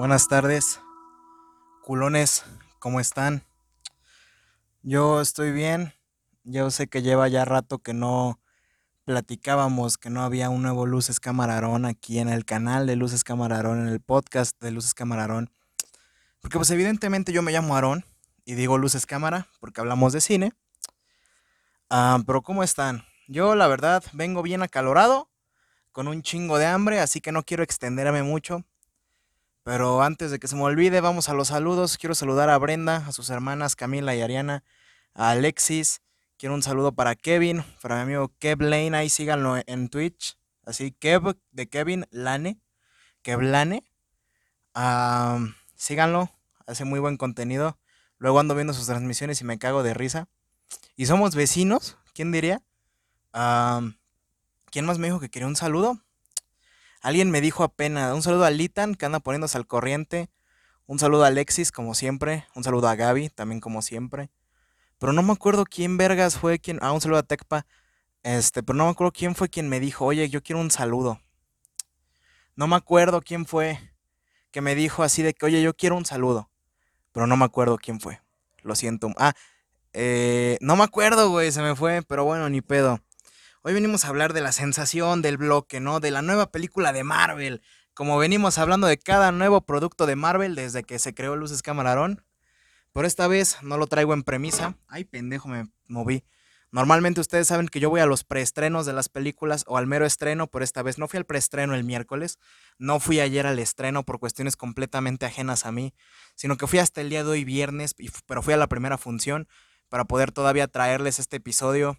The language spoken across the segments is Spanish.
Buenas tardes, culones, ¿cómo están? Yo estoy bien. Yo sé que lleva ya rato que no platicábamos, que no había un nuevo Luces Camarón aquí en el canal de Luces Camarón, en el podcast de Luces Camarón. Porque pues evidentemente yo me llamo Aarón y digo Luces Cámara porque hablamos de cine. Ah, pero ¿cómo están? Yo la verdad vengo bien acalorado, con un chingo de hambre, así que no quiero extenderme mucho. Pero antes de que se me olvide, vamos a los saludos. Quiero saludar a Brenda, a sus hermanas Camila y Ariana, a Alexis. Quiero un saludo para Kevin, para mi amigo Kev Lane. Ahí síganlo en Twitch. Así, Kev de Kevin Lane. Kev Lane. síganlo. Hace muy buen contenido. Luego ando viendo sus transmisiones y me cago de risa. Y somos vecinos. ¿Quién diría? ¿Quién más me dijo que quería un saludo? Alguien me dijo apenas, un saludo a Litan, que anda poniéndose al corriente. Un saludo a Alexis, como siempre. Un saludo a Gaby, también como siempre. Pero no me acuerdo quién vergas fue quien. Ah, un saludo a Tecpa. Este, pero no me acuerdo quién fue quien me dijo, oye, yo quiero un saludo. No me acuerdo quién fue que me dijo así de que, oye, yo quiero un saludo. Pero no me acuerdo quién fue. Lo siento. Ah, eh, no me acuerdo, güey, se me fue, pero bueno, ni pedo. Hoy venimos a hablar de la sensación del bloque, ¿no? De la nueva película de Marvel. Como venimos hablando de cada nuevo producto de Marvel desde que se creó Luces Camarón. Por esta vez no lo traigo en premisa. Ay, pendejo, me moví. Normalmente ustedes saben que yo voy a los preestrenos de las películas o al mero estreno, por esta vez no fui al preestreno el miércoles, no fui ayer al estreno por cuestiones completamente ajenas a mí, sino que fui hasta el día de hoy viernes, pero fui a la primera función para poder todavía traerles este episodio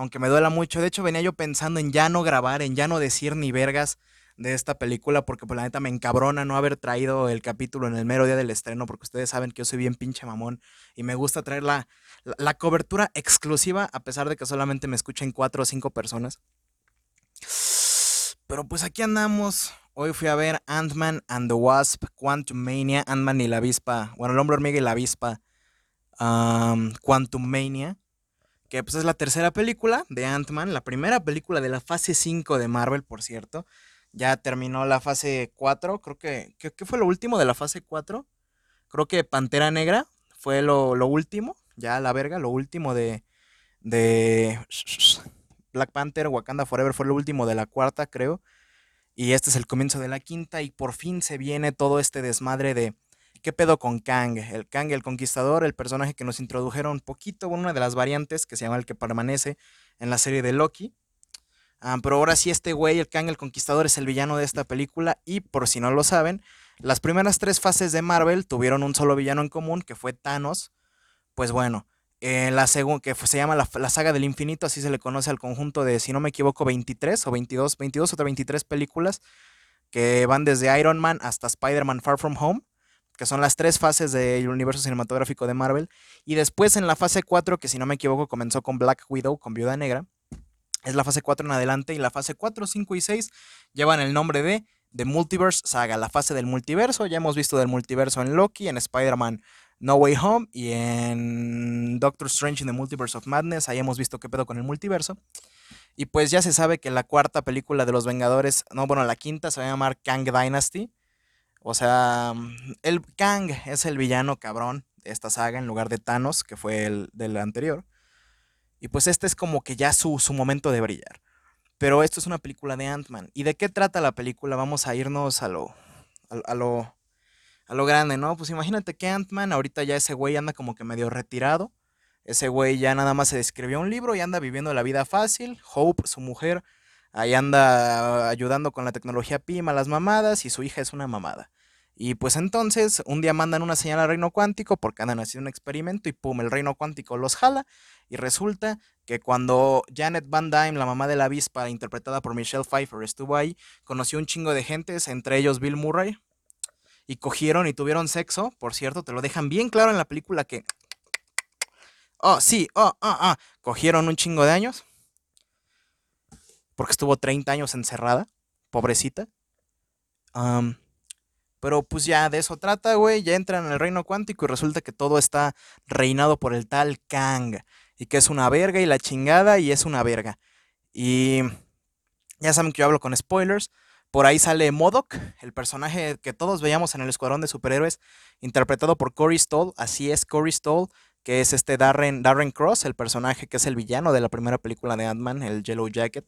aunque me duela mucho. De hecho, venía yo pensando en ya no grabar, en ya no decir ni vergas de esta película, porque por pues, la neta me encabrona no haber traído el capítulo en el mero día del estreno, porque ustedes saben que yo soy bien pinche mamón y me gusta traer la, la, cobertura exclusiva, a pesar de que solamente me escuchen cuatro o cinco personas. Pero pues aquí andamos. Hoy fui a ver Ant-Man and the Wasp, Quantum Mania, Ant-Man y la avispa, bueno, el hombre hormiga y la avispa, Quantum Mania que pues es la tercera película de Ant-Man, la primera película de la fase 5 de Marvel, por cierto. Ya terminó la fase 4, creo que, ¿qué, fue lo último de la fase 4? Creo que Pantera Negra fue lo, último, ya la verga, lo último de, de Black Panther, Wakanda Forever fue lo último de la cuarta, creo. Y este es el comienzo de la quinta y por fin se viene todo este desmadre de ¿Qué pedo con Kang? El Kang, el conquistador, el personaje que nos introdujeron poquito, una de las variantes que se llama el que permanece en la serie de Loki. Ah, pero ahora sí, este güey, el Kang, el conquistador, es el villano de esta película. Y por si no lo saben, las primeras tres fases de Marvel tuvieron un solo villano en común, que fue Thanos. Pues bueno, en la que se llama la, la, saga del infinito, así se le conoce al conjunto de, si no me equivoco, 23 o 22, 22 o 23 películas que van desde Iron Man hasta Spider-Man Far From Home que son las tres fases del universo cinematográfico de Marvel. Y después en la fase 4, que si no me equivoco comenzó con Black Widow, con Viuda Negra, es la fase 4 en adelante. Y la fase 4, 5 y 6 llevan el nombre de The Multiverse Saga, la fase del multiverso. Ya hemos visto del multiverso en Loki, en Spider-Man No Way Home y en Doctor Strange in the Multiverse of Madness. Ahí hemos visto qué pedo con el multiverso. Y pues ya se sabe que la cuarta película de los Vengadores, no, bueno, la quinta se va a llamar Kang Dynasty. O sea, el Kang es el villano cabrón de esta saga en lugar de Thanos, que fue el del anterior. Y pues este es como que ya su, su momento de brillar. Pero esto es una película de Ant-Man. ¿Y de qué trata la película? Vamos a irnos a lo, a, lo, a lo grande, ¿no? Pues imagínate que Ant-Man, ahorita ya ese güey anda como que medio retirado. Ese güey ya nada más se describió un libro y anda viviendo la vida fácil. Hope, su mujer, Ahí anda ayudando con la tecnología PIM a las mamadas y su hija es una mamada. Y pues entonces un día mandan una señal al reino cuántico porque andan haciendo un experimento y pum, el reino cuántico los jala. Y resulta que cuando Janet Van Dyne, la mamá de la avispa, interpretada por Michelle Pfeiffer, estuvo ahí, conoció un chingo de gentes, entre ellos Bill Murray, y cogieron y tuvieron sexo. Por cierto, te lo dejan bien claro en la película que. Oh, sí, oh, oh, oh. Cogieron un chingo de años porque estuvo 30 años encerrada, pobrecita. pero pues ya de eso trata, güey. Ya entran en el reino cuántico y resulta que todo está reinado por el tal Kang. Y que es una verga y la chingada y es una verga. Y ya saben que yo hablo con spoilers. Por ahí sale Modoc, el personaje que todos veíamos en el Escuadrón de Superhéroes, interpretado por Corey Stoll. Así es, Corey Stoll, que es este Darren, Darren Cross, el personaje que es el villano de la primera película de Ant-Man, el Yellow Jacket.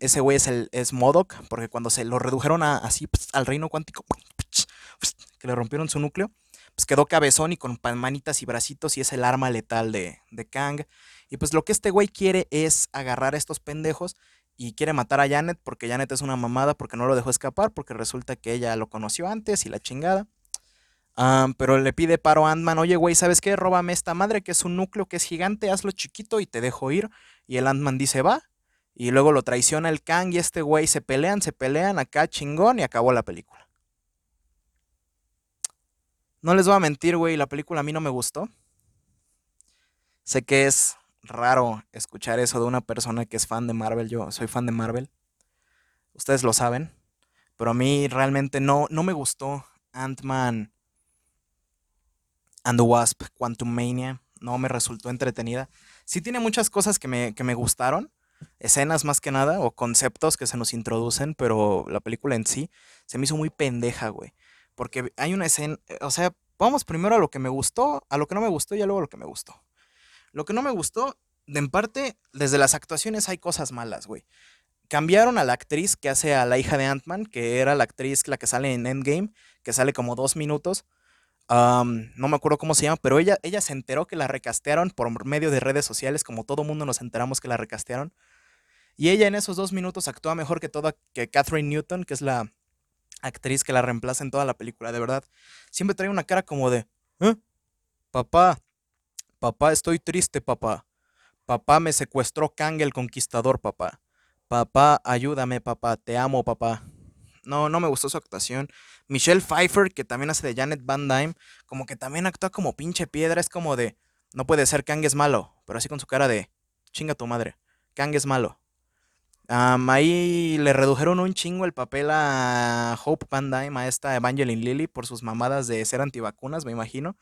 Ese güey es, el, es porque cuando se lo redujeron así al reino cuántico, que le rompieron su núcleo, pues quedó cabezón y con manitas y bracitos y es el arma letal de, de Kang. Y pues lo que este güey quiere es agarrar a estos pendejos y quiere matar a Janet porque Janet es una mamada porque no lo dejó escapar porque resulta que ella lo conoció antes y la chingada. pero le pide paro a Ant-Man, oye güey, ¿sabes qué? Róbame esta madre que es un núcleo que es gigante, hazlo chiquito y te dejo ir. Y el Ant-Man dice, va. Y luego lo traiciona el Kang y este güey se pelean, se pelean acá chingón y acabó la película. No les voy a mentir, güey, la película a mí no me gustó. Sé que es raro escuchar eso de una persona que es fan de Marvel. Yo soy fan de Marvel. Ustedes lo saben. Pero a mí realmente no, no me gustó Ant-Man and the Wasp, Quantum Mania. No me resultó entretenida. Sí tiene muchas cosas que me, que me gustaron. Escenas más que nada, o conceptos que se nos introducen, pero la película en sí se me hizo muy pendeja, güey. Porque hay una escena, o sea, vamos primero a lo que me gustó, a lo que no me gustó y luego a lo que me gustó. Lo que no me gustó, en parte, desde las actuaciones hay cosas malas, güey. Cambiaron a la actriz que hace a la hija de Ant-Man, que era la actriz la que sale en Endgame, que sale como dos minutos. no me acuerdo cómo se llama, pero ella, ella se enteró que la recastearon por medio de redes sociales, como todo mundo nos enteramos que la recastearon. Y ella en esos dos minutos actúa mejor que toda que Catherine Newton, que es la actriz que la reemplaza en toda la película, de verdad. Siempre trae una cara como de, ¿Eh? Papá, Papá, estoy triste, papá. Papá me secuestró Kang el Conquistador, papá. Papá, ayúdame, papá. Te amo, papá. No, no me gustó su actuación. Michelle Pfeiffer, que también hace de Janet Van Dyne, como que también actúa como pinche piedra. Es como de, no puede ser, Kang es malo. Pero así con su cara de, chinga tu madre. Kang es malo. Ahí le redujeron un chingo el papel a Hope Van Dyne, a esta Evangeline Lilly, por sus mamadas de ser antivacunas, me imagino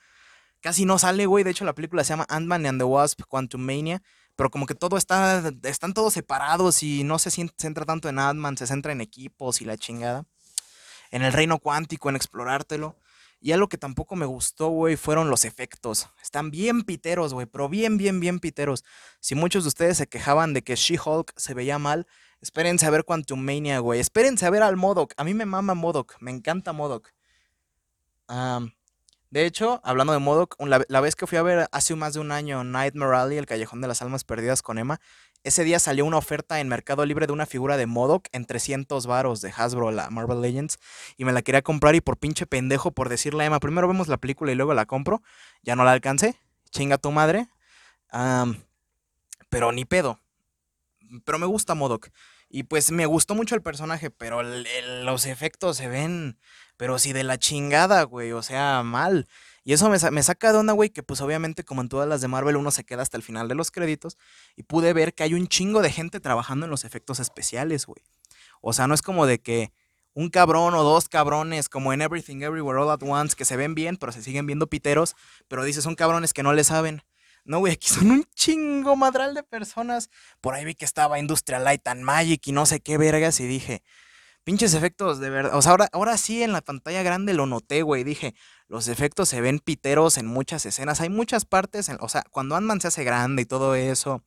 casi no sale, güey. De hecho, la película se llama Ant-Man and the Wasp Quantum Mania. Pero como que todo está, están todos separados y no se centra tanto en Ant-Man, se centra en equipos y la chingada. En el reino cuántico, en explorártelo. Y algo que tampoco me gustó, güey, fueron los efectos. Están bien piteros, güey, pero bien, bien, bien piteros. Si muchos de ustedes se quejaban de que She-Hulk se veía mal, espérense a ver Quantum Mania, güey. Espérense a ver al Modoc. A mí me mama Modoc, me encanta Modoc. De hecho, hablando de Modoc, la, vez que fui a ver hace más de un año Nightmare Alley, el Callejón de las Almas Perdidas con Emma, ese día salió una oferta en Mercado Libre de una figura de Modoc en 300 varos de Hasbro, la Marvel Legends, y me la quería comprar y por pinche pendejo por decirle a Emma, primero vemos la película y luego la compro, ya no la alcancé, chinga tu madre, pero ni pedo, pero me gusta Modoc. Y pues me gustó mucho el personaje, pero los efectos se ven, pero sí de la chingada, güey, o sea, mal. Y eso me, me saca de onda, güey, que pues obviamente como en todas las de Marvel uno se queda hasta el final de los créditos y pude ver que hay un chingo de gente trabajando en los efectos especiales, güey. O sea, no es como de que un cabrón o dos cabrones como en Everything Everywhere All At Once que se ven bien, pero se siguen viendo piteros, pero dices son cabrones que no le saben. No, güey, aquí son un chingo madral de personas. Por ahí vi que estaba Industrial Light and Magic y no sé qué vergas y dije, pinches efectos de verdad. O sea, ahora, ahora sí en la pantalla grande lo noté, güey. Dije, los efectos se ven piteros en muchas escenas. Hay muchas partes, o sea, cuando Ant-Man se hace grande y todo eso,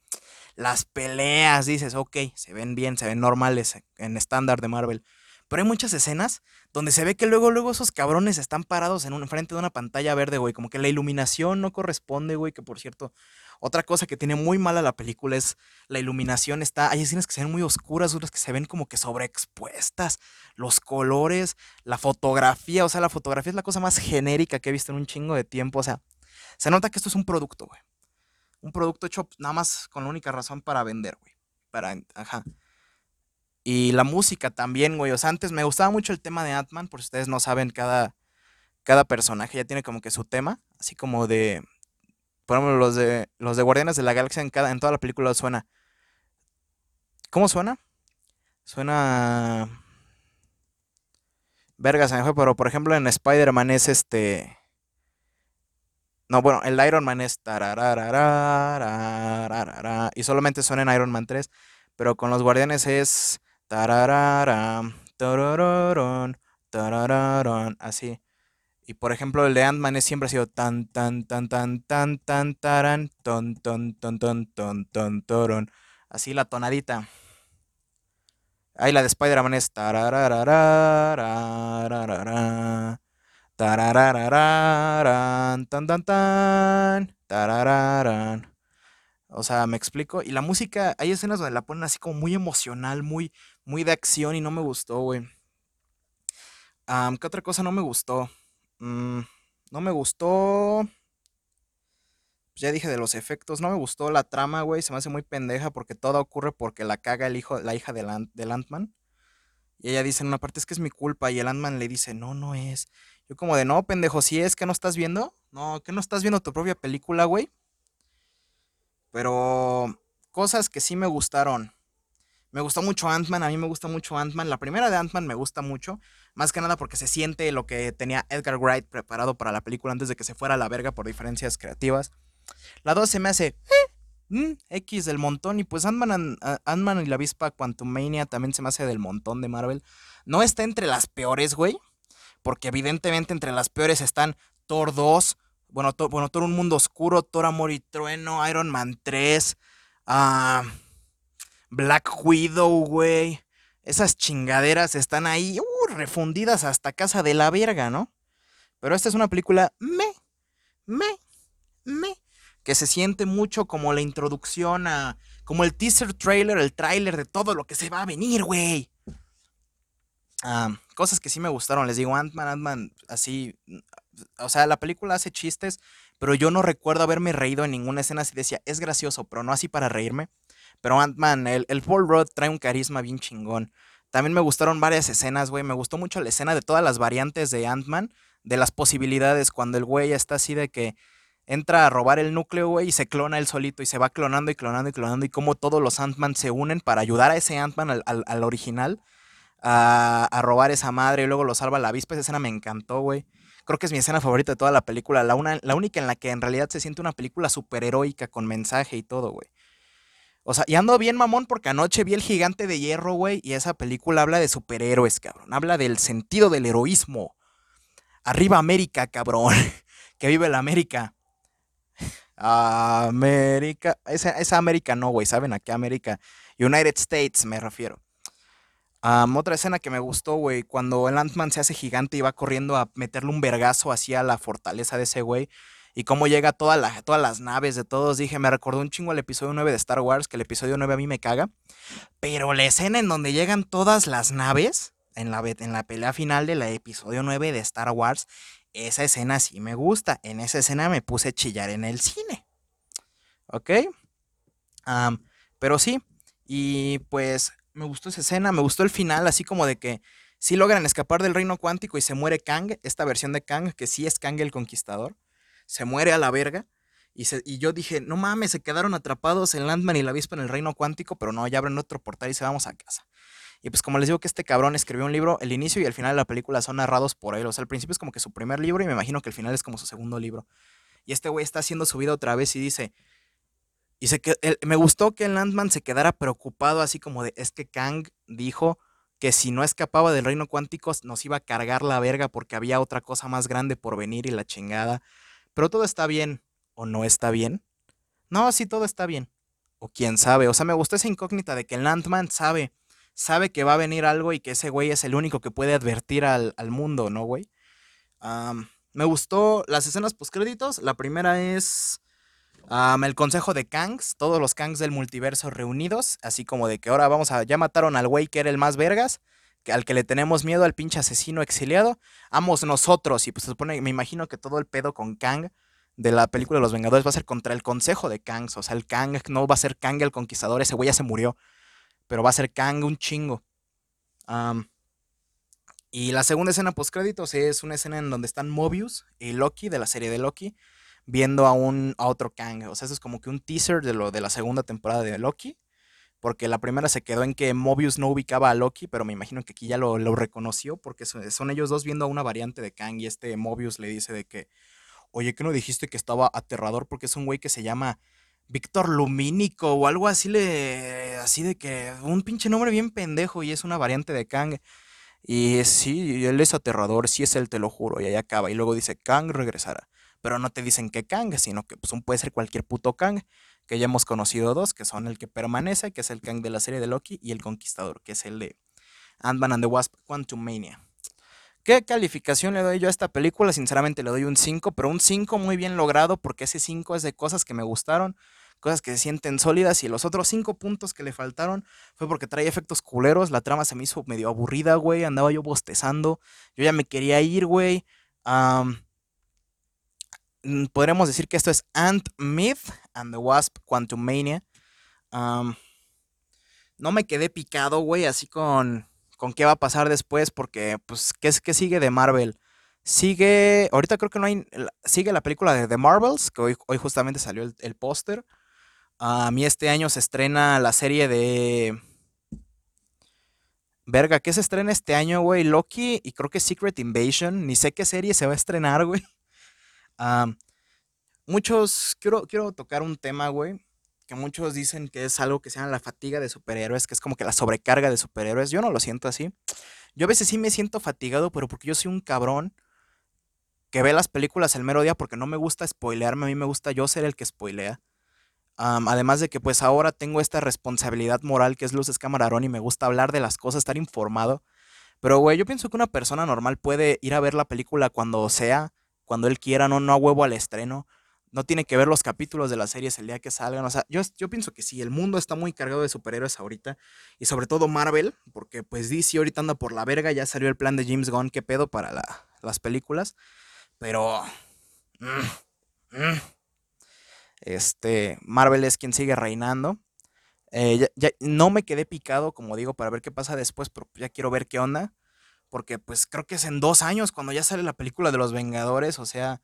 las peleas, dices, ok, se ven bien, se ven normales en estándar de Marvel. Pero hay muchas escenas donde se ve que luego, luego esos cabrones están parados en un, frente de una pantalla verde, güey. Como que la iluminación no corresponde, güey. Que por cierto, otra cosa que tiene muy mala la película es la iluminación. Está, hay escenas que se ven muy oscuras, otras que se ven como que sobreexpuestas. Los colores, la fotografía. O sea, la fotografía es la cosa más genérica que he visto en un chingo de tiempo. O sea, se nota que esto es un producto, güey. Un producto hecho nada más con la única razón para vender, güey. Para, ajá. Y la música también, güey. O sea, antes me gustaba mucho el tema de Ant-Man, por si ustedes no saben, cada, cada personaje ya tiene como que su tema, así como de, por ejemplo, los de, los de Guardianes de la Galaxia en, cada, en toda la película suena. ¿Cómo suena? Suena... Verga, se me fue, pero por ejemplo en Spider-Man es este... No, bueno, el Iron Man es... Y solamente suena en Iron Man 3. Pero con los Guardianes es... Tararara, tarararán, tarararán, así. Y por ejemplo, el de Ant-Man es siempre ha sido tan, tan, tan, tan, tan, tan, taran, ton, ton, ton, ton, ton, ton, toron. Así la tonadita. Ahí la de Spider-Man es tarararararararara, tarararararán, tan, tan, tan, tararararán. O sea, me explico. Y la música, hay escenas donde la ponen así como muy emocional, muy, muy de acción y no me gustó, güey. Am, ¿qué otra cosa no me gustó? Mm, no me gustó. pues ya dije de los efectos. No me gustó la trama, güey. Se me hace muy pendeja porque todo ocurre porque la caga el hijo, la hija del, Ant- del Ant-Man. Y ella dice en una parte es que es mi culpa. Y el Ant-Man le dice, no, no es. Yo como de, no, pendejo, si es que no estás viendo. No, que no estás viendo tu propia película, güey. Pero cosas que sí me gustaron. Me gustó mucho Ant-Man, a mí me gusta mucho Ant-Man. La primera de Ant-Man me gusta mucho, más que nada porque se siente lo que tenía Edgar Wright preparado para la película antes de que se fuera a la verga por diferencias creativas. La 2 se me hace eh, mm, X del montón y pues Ant-Man and- a- Ant-Man y la avispa Quantumania también se me hace del montón de Marvel. No está entre las peores, güey, porque evidentemente entre las peores están Thor 2, bueno, Thor, bueno, Thor Un Mundo Oscuro, Thor Amor y Trueno, Iron Man 3, ah, Black Widow, güey. Esas chingaderas están ahí, uh, refundidas hasta casa de la verga, ¿no? Pero esta es una película me, me, me, que se siente mucho como la introducción a, como el teaser trailer, el trailer de todo lo que se va a venir, güey. Cosas que sí me gustaron, les digo, Ant-Man, Ant-Man, así, o sea, la película hace chistes, pero yo no recuerdo haberme reído en ninguna escena así decía, es gracioso, pero no así para reírme. Pero Ant-Man, el, el Paul Rudd trae un carisma bien chingón. También me gustaron varias escenas, güey. Me gustó mucho la escena de todas las variantes de Ant-Man, de las posibilidades, cuando el güey está así de que entra a robar el núcleo, güey, y se clona él solito y se va clonando y clonando y clonando, y cómo todos los Ant-Man se unen para ayudar a ese Ant-Man, al, al- al original, a, a robar esa madre y luego lo salva la avispa. Esa escena me encantó, güey. Creo que es mi escena favorita de toda la película, la, una, la única en la que en realidad se siente una película superheroica con mensaje y todo, güey. O sea, y ando bien mamón porque anoche vi El Gigante de Hierro, güey, y esa película habla de superhéroes, cabrón. Habla del sentido del heroísmo. Arriba América, cabrón. que vive la América. América. Esa, esa América no, güey. ¿Saben a qué América? United States me refiero. Otra escena que me gustó, güey, cuando el Ant-Man se hace gigante y va corriendo a meterle un vergazo hacia la fortaleza de ese güey. Y cómo llega toda todas las naves de todos. Dije, me recordó un chingo el episodio 9 de Star Wars, que el episodio 9 a mí me caga. Pero la escena en donde llegan todas las naves, en la, en la pelea final del episodio 9 de Star Wars, esa escena sí me gusta. En esa escena me puse a chillar en el cine. ¿Ok? Pero sí, y pues me gustó esa escena, me gustó el final, así como de que sí logran escapar del reino cuántico y se muere Kang, esta versión de Kang, que sí es Kang el Conquistador, se muere a la verga. Y, se- y yo dije, no mames, se quedaron atrapados el Landman y la avispa en el reino cuántico, pero no, ya abren otro portal y se vamos a casa. Y pues como les digo que este cabrón escribió un libro, el inicio y el final de la película son narrados por él. O sea, al principio es como que su primer libro y me imagino que el final es como su segundo libro. Y este güey está haciendo su vida otra vez y dice, y se que, me gustó que el Landman se quedara preocupado así como de, es que Kang dijo que si no escapaba del reino cuántico nos iba a cargar la verga porque había otra cosa más grande por venir y la chingada. Pero todo está bien o no está bien. No, sí, todo está bien. O quién sabe. O sea, me gustó esa incógnita de que el Landman sabe, sabe que va a venir algo y que ese güey es el único que puede advertir al, al mundo, ¿no, güey? Me gustó las escenas postcréditos. La primera es el consejo de Kangs, todos los Kangs del multiverso reunidos, así como de que ahora vamos a, ya mataron al güey que era el más vergas, al que le tenemos miedo, al pinche asesino exiliado, vamos nosotros, y pues se supone, me imagino que todo el pedo con Kang de la película de los Vengadores va a ser contra el consejo de Kangs, o sea, el Kang no va a ser Kang el conquistador, ese güey ya se murió, pero va a ser Kang un chingo. Y la segunda escena post créditos es una escena en donde están Mobius y Loki de la serie de Loki viendo a un a otro Kang. O sea, eso es como que un teaser de lo de la segunda temporada de Loki. Porque la primera se quedó en que Mobius no ubicaba a Loki, pero me imagino que aquí ya lo, reconoció, porque son, ellos dos viendo a una variante de Kang y este Mobius le dice de que, oye, ¿qué no dijiste que estaba aterrador? Porque es un güey que se llama Víctor Lumínico o algo así, le, así de que un pinche nombre bien pendejo y es una variante de Kang. Y sí, él es aterrador, sí es él, te lo juro. Y ahí acaba. Y luego dice, Kang regresará. Pero no te dicen que Kang, sino que pues, puede ser cualquier puto Kang. Que ya hemos conocido dos, que son el que permanece, que es el Kang de la serie de Loki, y el Conquistador, que es el de Ant-Man and the Wasp, Quantum Mania. ¿Qué calificación le doy yo a esta película? Sinceramente le doy un 5, pero un 5 muy bien logrado porque ese 5 es de cosas que me gustaron, cosas que se sienten sólidas y los otros 5 puntos que le faltaron fue porque trae efectos culeros, la trama se me hizo medio aburrida, güey, andaba yo bostezando, yo ya me quería ir, güey. Podremos decir que esto es Ant Myth and the Wasp Quantum Mania. no me quedé picado, güey, así con con qué va a pasar después, porque, pues, ¿qué, qué sigue de Marvel? Sigue, ahorita creo que no hay, sigue la película de The Marvels, que hoy, hoy justamente salió el, póster. A mí este año se estrena la serie de... Verga, ¿qué se estrena este año, güey? Loki y creo que Secret Invasion. Ni sé qué serie se va a estrenar, güey. Muchos, quiero, quiero tocar un tema, güey que muchos dicen que es algo que se llama la fatiga de superhéroes, que es como que la sobrecarga de superhéroes. Yo no lo siento así. Yo a veces sí me siento fatigado, pero porque yo soy un cabrón que ve las películas el mero día porque no me gusta spoilearme, a mí me gusta yo ser el que spoilea. además de que pues ahora tengo esta responsabilidad moral que es Luces Camarón y me gusta hablar de las cosas, estar informado. Pero güey, yo pienso que una persona normal puede ir a ver la película cuando sea, cuando él quiera, no, no a huevo al estreno no tiene que ver los capítulos de las series el día que salgan. O sea, yo, yo pienso que sí, el mundo está muy cargado de superhéroes ahorita. Y sobre todo Marvel, porque pues DC ahorita anda por la verga. Ya salió el plan de James Gunn, qué pedo para las películas. Pero... Mm, mm, este, Marvel es quien sigue reinando. Eh, ya, no me quedé picado, como digo, para ver qué pasa después, pero ya quiero ver qué onda. Porque pues creo que es en dos años cuando ya sale la película de los Vengadores. O sea,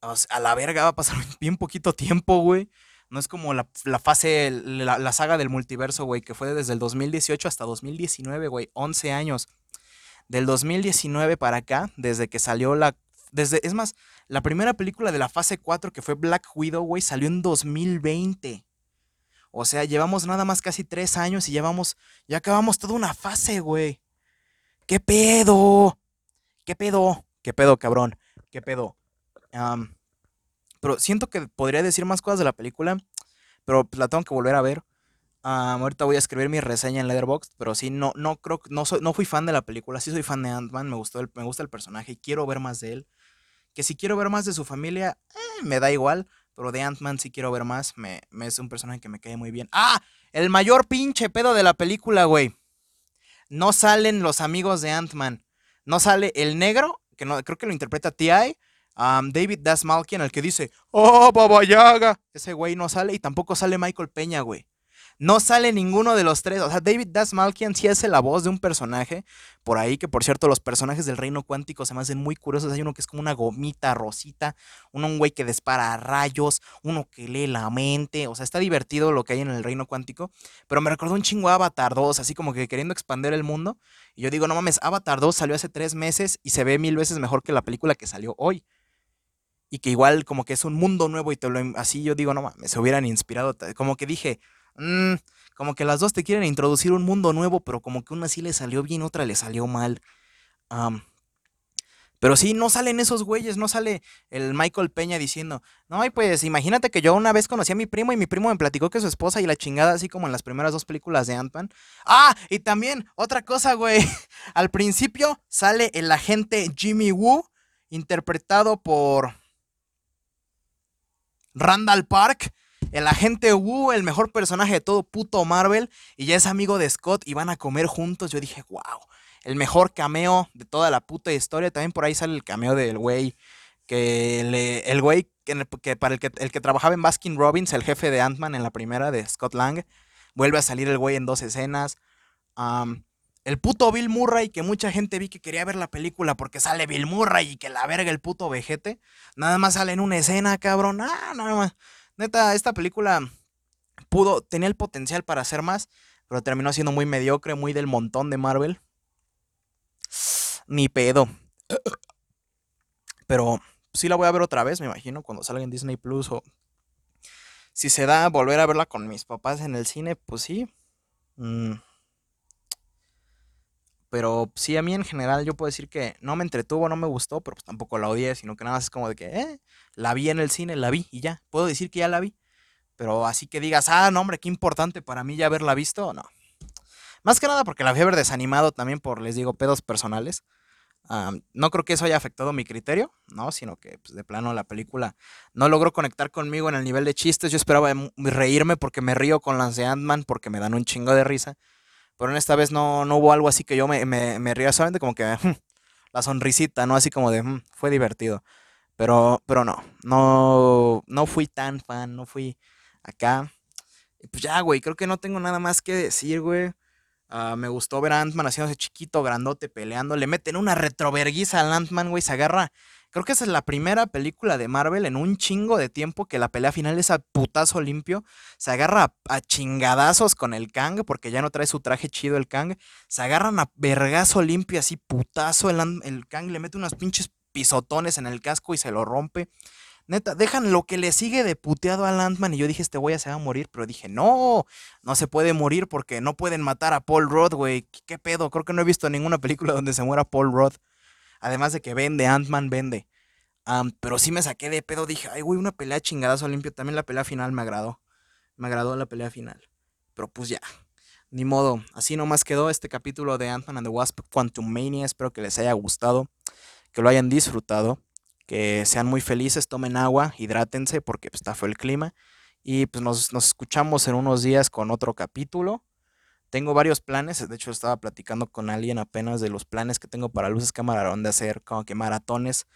a la verga va a pasar bien poquito tiempo, güey. No es como la, fase, la, saga del multiverso, güey, que fue desde el 2018 hasta 2019, güey. 11 años. Del 2019 para acá, desde que salió la... Desde, es más, la primera película de la fase 4 que fue Black Widow, güey, salió en 2020. O sea, llevamos nada más casi tres años y llevamos, ya acabamos toda una fase, güey. ¿Qué pedo? ¿Qué pedo? ¿Qué pedo, cabrón? ¿Qué pedo? pero siento que podría decir más cosas de la película, pero pues, la tengo que volver a ver. ahorita voy a escribir mi reseña en Letterboxd, pero sí, no, no creo, no, no fui fan de la película, sí soy fan de Ant-Man, me, gustó me gusta el personaje y quiero ver más de él. Que si quiero ver más de su familia, eh, me da igual, pero de Ant-Man sí quiero ver más, me, me, es un personaje que me cae muy bien. ¡Ah! El mayor pinche pedo de la película, güey. No salen los amigos de Ant-Man. No sale el negro, que no, creo que lo interpreta T.I., David Dasmalkian, el que dice, ¡Oh, Baba Yaga! Ese güey no sale y tampoco sale Michael Peña, güey. No sale ninguno de los tres. O sea, David Dasmalkian sí hace la voz de un personaje. Por ahí, que por cierto, los personajes del reino cuántico se me hacen muy curiosos. Hay uno que es como una gomita rosita, uno un güey que dispara rayos, uno que lee la mente. O sea, está divertido lo que hay en el reino cuántico. Pero me recordó un chingo Avatar 2, así como que queriendo expandir el mundo. Y yo digo, no mames, Avatar 2 salió hace tres meses y se ve mil veces mejor que la película que salió hoy y que igual como que es un mundo nuevo y te lo así yo digo, no mames, se hubieran inspirado, como que dije, mm, como que las dos te quieren introducir un mundo nuevo, pero como que una sí le salió bien, otra le salió mal. pero sí, no salen esos güeyes, no sale el Michael Peña diciendo, no, y pues imagínate que yo una vez conocí a mi primo y mi primo me platicó que su esposa y la chingada, así como en las primeras dos películas de Ant-Man. Ah, y también, otra cosa, güey, al principio sale el agente Jimmy Woo, interpretado por... Randall Park, el agente Wu, el mejor personaje de todo puto Marvel, y ya es amigo de Scott y van a comer juntos. Yo dije, wow, el mejor cameo de toda la puta historia. También por ahí sale el cameo del güey que le, el güey que, para el que, el que trabajaba en Baskin Robbins, el jefe de Ant-Man en la primera de Scott Lang, vuelve a salir el güey en dos escenas. el puto Bill Murray, que mucha gente vi que quería ver la película porque sale Bill Murray y que la verga el puto vejete. Nada más sale en una escena, cabrón. Ah, nada más. Neta, esta película pudo, tenía el potencial para hacer más, pero terminó siendo muy mediocre, muy del montón de Marvel. Ni pedo. Pero sí la voy a ver otra vez, me imagino, cuando salga en Disney Plus o si se da volver a verla con mis papás en el cine, pues sí. Mm. Pero sí, a mí en general yo puedo decir que no me entretuvo, no me gustó, pero pues tampoco la odié, sino que nada más es como de que, eh, la vi en el cine, la vi y ya. Puedo decir que ya la vi. Pero así que digas, ah, no, hombre, qué importante para mí ya haberla visto, no. Más que nada porque la fui desanimado también por, les digo, pedos personales. no creo que eso haya afectado mi criterio, ¿no? Sino que pues, de plano la película no logró conectar conmigo en el nivel de chistes. Yo esperaba reírme porque me río con las de Ant-Man porque me dan un chingo de risa. Pero en esta vez no, no hubo algo así que yo me, me, ría solamente como que la sonrisita, ¿no? Así como de, mm, fue divertido. Pero, pero no, no, no fui tan fan, no fui acá. Y pues ya, güey, creo que no tengo nada más que decir, güey. Ah, me gustó ver a Ant-Man haciéndose chiquito, grandote, peleando. Le meten una retroverguiza al Ant-Man, güey. Se agarra. Creo que esa es la primera película de Marvel en un chingo de tiempo que la pelea final es a putazo limpio. Se agarra a, chingadazos con el Kang, porque ya no trae su traje chido el Kang. Se agarran a vergazo limpio, así putazo. El, el Kang le mete unos pinches pisotones en el casco y se lo rompe. Neta, dejan lo que le sigue de puteado a Landman. Y yo dije, este güey se va a morir. Pero dije, no, no se puede morir porque no pueden matar a Paul Rudd, güey. ¿Qué, pedo? Creo que no he visto ninguna película donde se muera Paul Rudd. Además de que vende, Ant-Man vende. pero sí me saqué de pedo. Dije, ay, güey, una pelea chingadazo limpio. También la pelea final me agradó. Me agradó la pelea final. Pero pues ya. Ni modo. Así nomás quedó este capítulo de Ant-Man and the Wasp Quantum Mania. Espero que les haya gustado. Que lo hayan disfrutado que sean muy felices, tomen agua, hidrátense porque pues, está fue el clima. Y pues nos, escuchamos en unos días con otro capítulo. Tengo varios planes, de hecho estaba platicando con alguien apenas de los planes que tengo para Luces Camarón de hacer como que maratones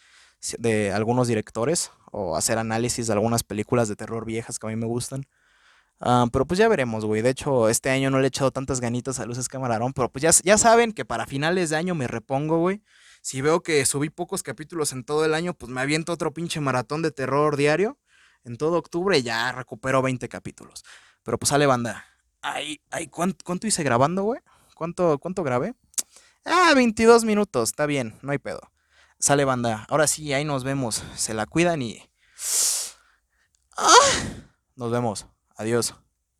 de algunos directores o hacer análisis de algunas películas de terror viejas que a mí me gustan. Ah, pero pues ya veremos, güey. De hecho, este año no le he echado tantas ganitas a Luces Camarón, pero pues ya, ya saben que para finales de año me repongo, güey. Si veo que subí pocos capítulos en todo el año, pues me aviento otro pinche maratón de terror diario. En todo octubre ya recupero 20 capítulos. Pero pues sale banda. Ay, ay, ¿cuánto, hice grabando, güey? ¿Cuánto, ¿Cuánto grabé? Ah, 22 minutos, está bien, no hay pedo. Sale banda. Ahora sí, ahí nos vemos. Se la cuidan y... Ah, nos vemos. Adiós.